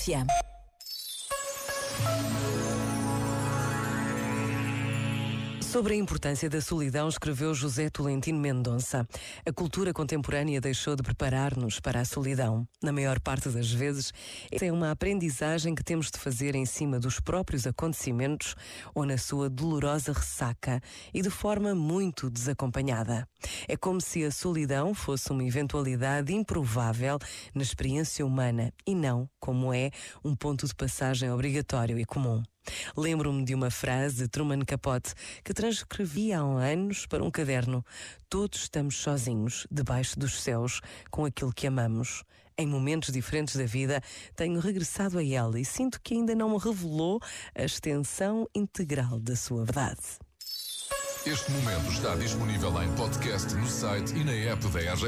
RFM. Sobre a importância da solidão, escreveu José Tolentino Mendonça. A cultura contemporânea deixou de preparar-nos para a solidão. Na maior parte das vezes, é uma aprendizagem que temos de fazer em cima dos próprios acontecimentos ou na sua dolorosa ressaca e de forma muito desacompanhada. É como se a solidão fosse uma eventualidade improvável na experiência humana e não, como é, um ponto de passagem obrigatório e comum. Lembro-me de uma frase de Truman Capote que transcrevi há anos para um caderno. Todos estamos sozinhos, debaixo dos céus, com aquilo que amamos. Em momentos diferentes da vida, tenho regressado a ela e sinto que ainda não me revelou a extensão integral da sua verdade. Este momento está disponível em podcast no site e na app da RGF.